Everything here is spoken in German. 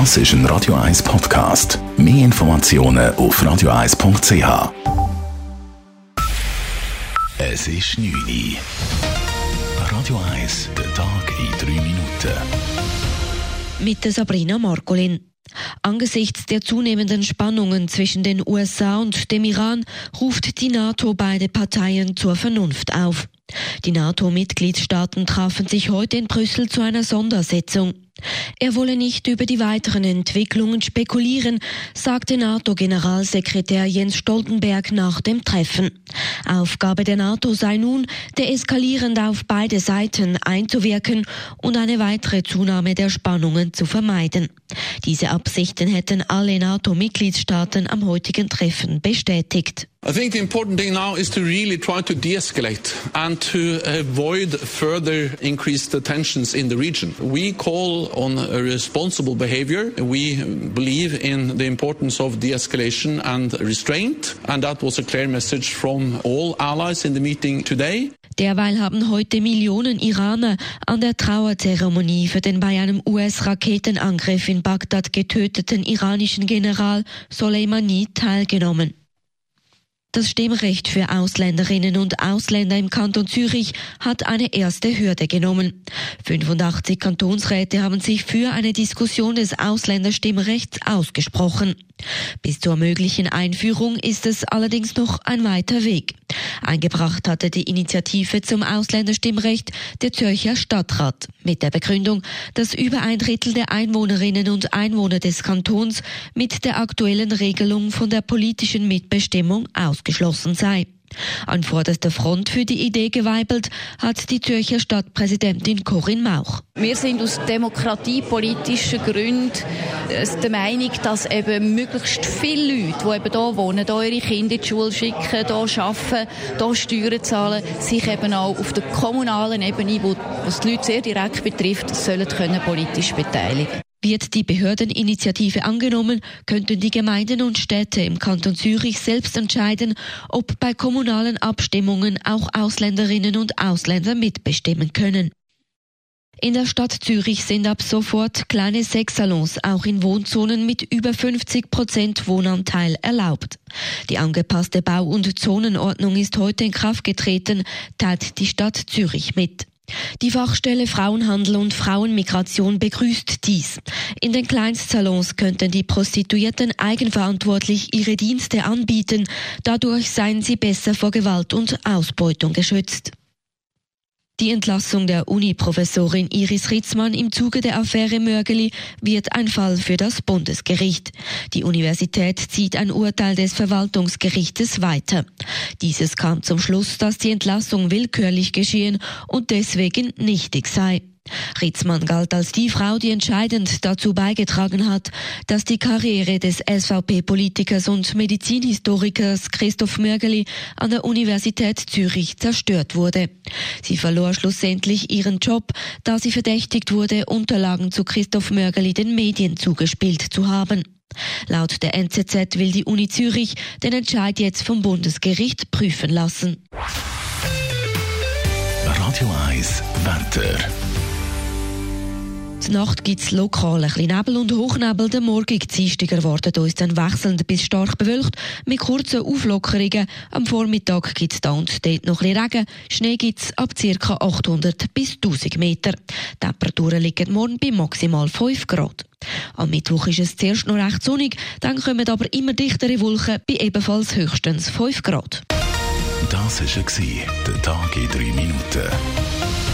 Das ist ein Radio 1 Podcast. Mehr Informationen auf radio1.ch. Es ist 9 Uhr. Radio 1, der Tag in 3 Minuten. Mit Sabrina Markolin. Angesichts der zunehmenden Spannungen zwischen den USA und dem Iran ruft die NATO beide Parteien zur Vernunft auf. Die NATO-Mitgliedstaaten trafen sich heute in Brüssel zu einer Sondersetzung. Er wolle nicht über die weiteren Entwicklungen spekulieren, sagte NATO-Generalsekretär Jens Stoltenberg nach dem Treffen. Aufgabe der NATO sei nun, deeskalierend auf beide Seiten einzuwirken und eine weitere Zunahme der Spannungen zu vermeiden. Diese Absichten hätten alle NATO-Mitgliedstaaten am heutigen Treffen bestätigt. I think the important thing now is to really try to de-escalate and to avoid further increased tensions in the region. We call on a responsible behavior. We believe in the importance of de-escalation and restraint, and that was a clear message from all allies in the meeting today. Derweil haben heute Millionen Iraner an der Trauerzeremonie für den bei einem US-Raketenangriff in Bagdad getöteten iranischen General Soleimani teilgenommen. Das Stimmrecht für Ausländerinnen und Ausländer im Kanton Zürich hat eine erste Hürde genommen. 85 Kantonsräte haben sich für eine Diskussion des Ausländerstimmrechts ausgesprochen. Bis zur möglichen Einführung ist es allerdings noch ein weiter Weg. Eingebracht hatte die Initiative zum Ausländerstimmrecht der Zürcher Stadtrat mit der Begründung, dass über ein Drittel der Einwohnerinnen und Einwohner des Kantons mit der aktuellen Regelung von der politischen Mitbestimmung ausgeschlossen sei. An vorderster Front für die Idee geweibelt hat die Zürcher Stadtpräsidentin Corinne Mauch. Wir sind aus demokratiepolitischen Gründen äh, der Meinung, dass eben möglichst viele Leute, die eben hier wohnen, hier ihre Kinder in die Schule schicken, hier arbeiten, hier Steuern zahlen, sich eben auch auf der kommunalen Ebene, wo es die Leute sehr direkt betrifft, sollen können politisch beteiligen. Wird die Behördeninitiative angenommen, könnten die Gemeinden und Städte im Kanton Zürich selbst entscheiden, ob bei kommunalen Abstimmungen auch Ausländerinnen und Ausländer mitbestimmen können. In der Stadt Zürich sind ab sofort kleine Sexsalons auch in Wohnzonen mit über 50 Prozent Wohnanteil erlaubt. Die angepasste Bau- und Zonenordnung ist heute in Kraft getreten, teilt die Stadt Zürich mit. Die Fachstelle Frauenhandel und Frauenmigration begrüßt dies. In den Kleinstsalons könnten die Prostituierten eigenverantwortlich ihre Dienste anbieten. Dadurch seien sie besser vor Gewalt und Ausbeutung geschützt. Die Entlassung der Uni-Professorin Iris Ritzmann im Zuge der Affäre Mörgeli wird ein Fall für das Bundesgericht. Die Universität zieht ein Urteil des Verwaltungsgerichtes weiter. Dieses kam zum Schluss, dass die Entlassung willkürlich geschehen und deswegen nichtig sei. Ritzmann galt als die Frau, die entscheidend dazu beigetragen hat, dass die Karriere des SVP-Politikers und Medizinhistorikers Christoph Mörgeli an der Universität Zürich zerstört wurde. Sie verlor schlussendlich ihren Job, da sie verdächtigt wurde, Unterlagen zu Christoph Mörgeli den Medien zugespielt zu haben. Laut der NZZ will die Uni Zürich den Entscheid jetzt vom Bundesgericht prüfen lassen. Radio 1, Wetter. Nacht gibt es lokal ein bisschen Nebel und Hochnebel. Der Morgen Dienstag erwartet uns dann wechselnd bis stark bewölkt mit kurzen Auflockerungen. Am Vormittag gibt es da und dort noch ein bisschen Regen. Schnee gibt es ab ca. 800 bis 1000 Meter. Die Temperaturen liegen morgen bei maximal 5 Grad. Am Mittwoch ist es zuerst noch recht sonnig, dann kommen aber immer dichtere Wolken bei ebenfalls höchstens 5 Grad. Das war der Tag in 3 Minuten.